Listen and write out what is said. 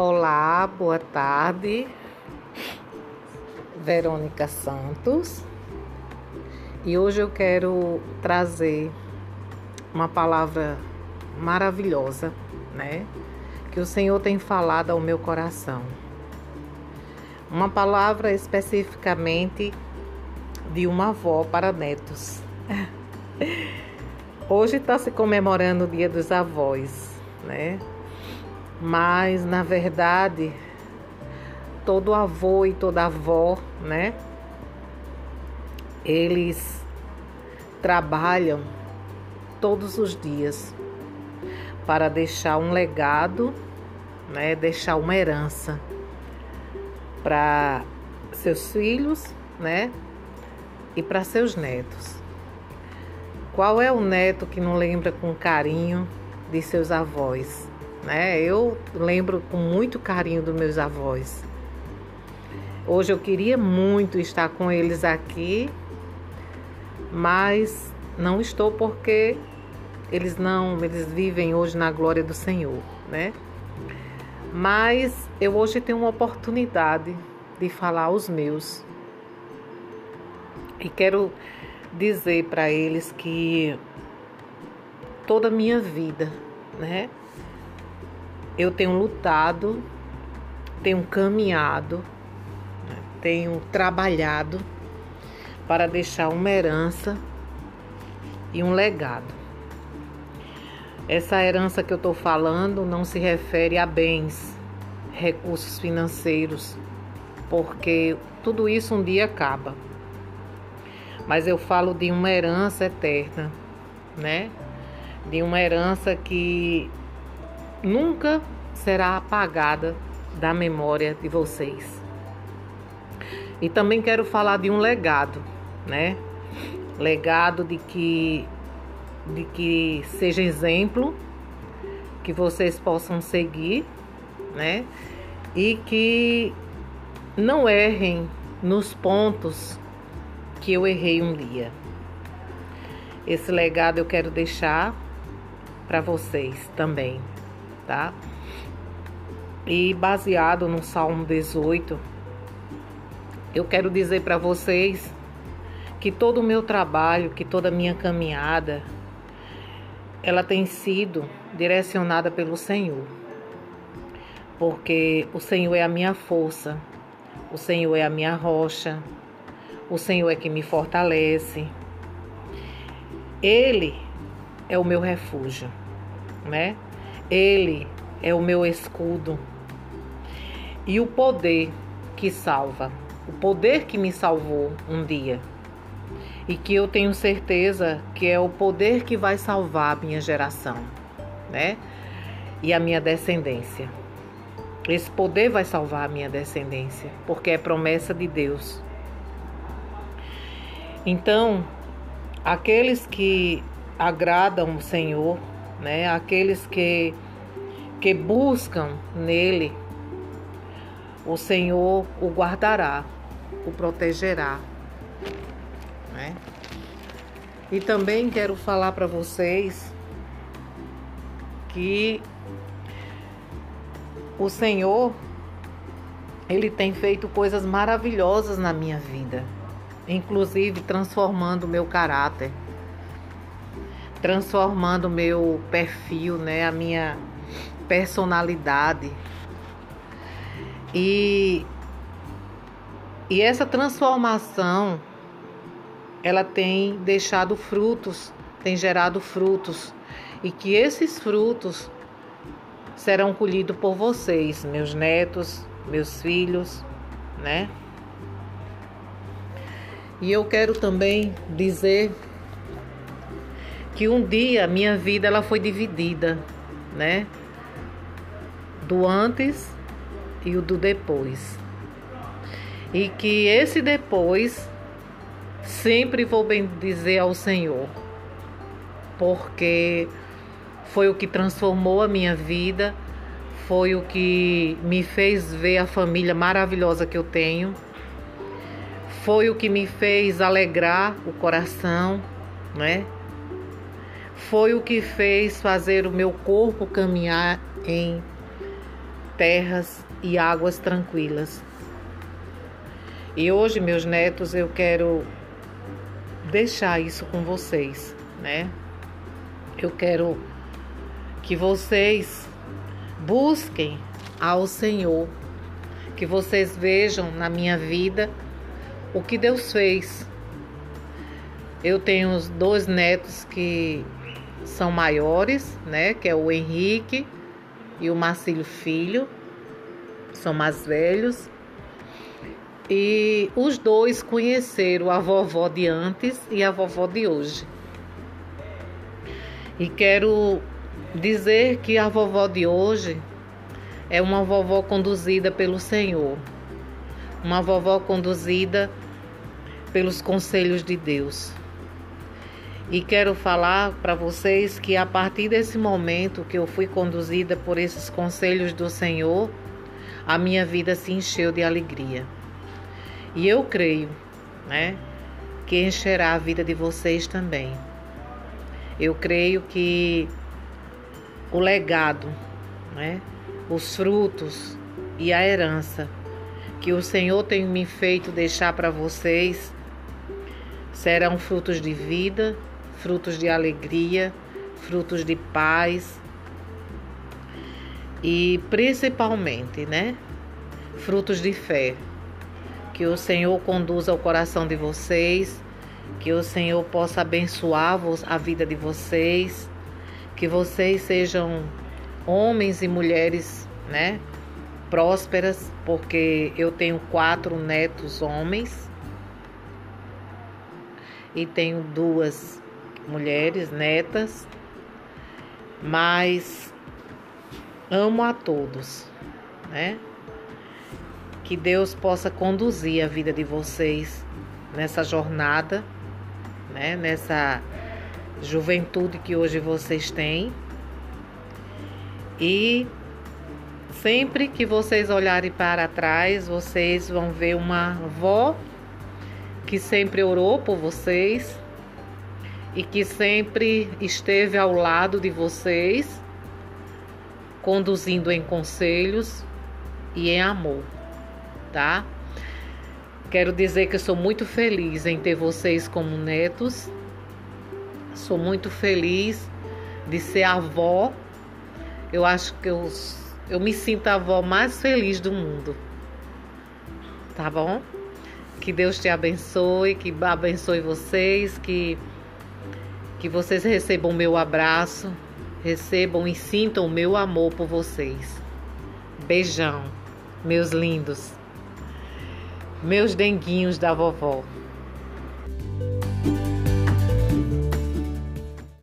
Olá, boa tarde. Verônica Santos. E hoje eu quero trazer uma palavra maravilhosa, né? Que o Senhor tem falado ao meu coração. Uma palavra especificamente de uma avó para netos. Hoje está se comemorando o Dia dos Avós, né? Mas na verdade, todo avô e toda avó, né? Eles trabalham todos os dias para deixar um legado, né? Deixar uma herança para seus filhos, né? E para seus netos. Qual é o neto que não lembra com carinho de seus avós? Né? Eu lembro com muito carinho dos meus avós. Hoje eu queria muito estar com eles aqui, mas não estou porque eles não, eles vivem hoje na glória do Senhor, né? Mas eu hoje tenho uma oportunidade de falar aos meus. E quero dizer para eles que toda a minha vida, né? Eu tenho lutado, tenho caminhado, né, tenho trabalhado para deixar uma herança e um legado. Essa herança que eu estou falando não se refere a bens, recursos financeiros, porque tudo isso um dia acaba. Mas eu falo de uma herança eterna, né? De uma herança que nunca será apagada da memória de vocês. E também quero falar de um legado, né? Legado de que de que seja exemplo, que vocês possam seguir, né? E que não errem nos pontos que eu errei um dia. Esse legado eu quero deixar para vocês também tá? E baseado no Salmo 18, eu quero dizer para vocês que todo o meu trabalho, que toda a minha caminhada, ela tem sido direcionada pelo Senhor. Porque o Senhor é a minha força, o Senhor é a minha rocha, o Senhor é que me fortalece. Ele é o meu refúgio, né? Ele é o meu escudo e o poder que salva, o poder que me salvou um dia e que eu tenho certeza que é o poder que vai salvar a minha geração, né? E a minha descendência. Esse poder vai salvar a minha descendência, porque é promessa de Deus. Então, aqueles que agradam o Senhor, né? Aqueles que que buscam nele, o Senhor o guardará, o protegerá. Né? E também quero falar para vocês que o Senhor ele tem feito coisas maravilhosas na minha vida, inclusive transformando o meu caráter transformando meu perfil, né, a minha personalidade. E e essa transformação ela tem deixado frutos, tem gerado frutos e que esses frutos serão colhidos por vocês, meus netos, meus filhos, né? E eu quero também dizer que um dia minha vida ela foi dividida, né? Do antes e o do depois. E que esse depois sempre vou bendizer ao Senhor, porque foi o que transformou a minha vida, foi o que me fez ver a família maravilhosa que eu tenho, foi o que me fez alegrar o coração, né? Foi o que fez fazer o meu corpo caminhar em terras e águas tranquilas. E hoje, meus netos, eu quero deixar isso com vocês, né? Eu quero que vocês busquem ao Senhor, que vocês vejam na minha vida o que Deus fez. Eu tenho dois netos que são maiores, né? Que é o Henrique e o Marcílio Filho, são mais velhos. E os dois conheceram a vovó de antes e a vovó de hoje. E quero dizer que a vovó de hoje é uma vovó conduzida pelo Senhor, uma vovó conduzida pelos conselhos de Deus. E quero falar para vocês que a partir desse momento que eu fui conduzida por esses conselhos do Senhor, a minha vida se encheu de alegria. E eu creio, né, que encherá a vida de vocês também. Eu creio que o legado, né, os frutos e a herança que o Senhor tem me feito deixar para vocês serão frutos de vida frutos de alegria, frutos de paz e principalmente, né, frutos de fé. Que o Senhor conduza o coração de vocês, que o Senhor possa abençoar a vida de vocês, que vocês sejam homens e mulheres, né, prósperas, porque eu tenho quatro netos homens e tenho duas mulheres, netas, mas amo a todos, né? Que Deus possa conduzir a vida de vocês nessa jornada, né? Nessa juventude que hoje vocês têm. E sempre que vocês olharem para trás, vocês vão ver uma avó que sempre orou por vocês, e que sempre esteve ao lado de vocês, conduzindo em conselhos e em amor, tá? Quero dizer que eu sou muito feliz em ter vocês como netos. Sou muito feliz de ser avó. Eu acho que eu, eu me sinto a avó mais feliz do mundo. Tá bom? Que Deus te abençoe, que abençoe vocês, que que vocês recebam meu abraço, recebam e sintam o meu amor por vocês. Beijão, meus lindos, meus denguinhos da vovó.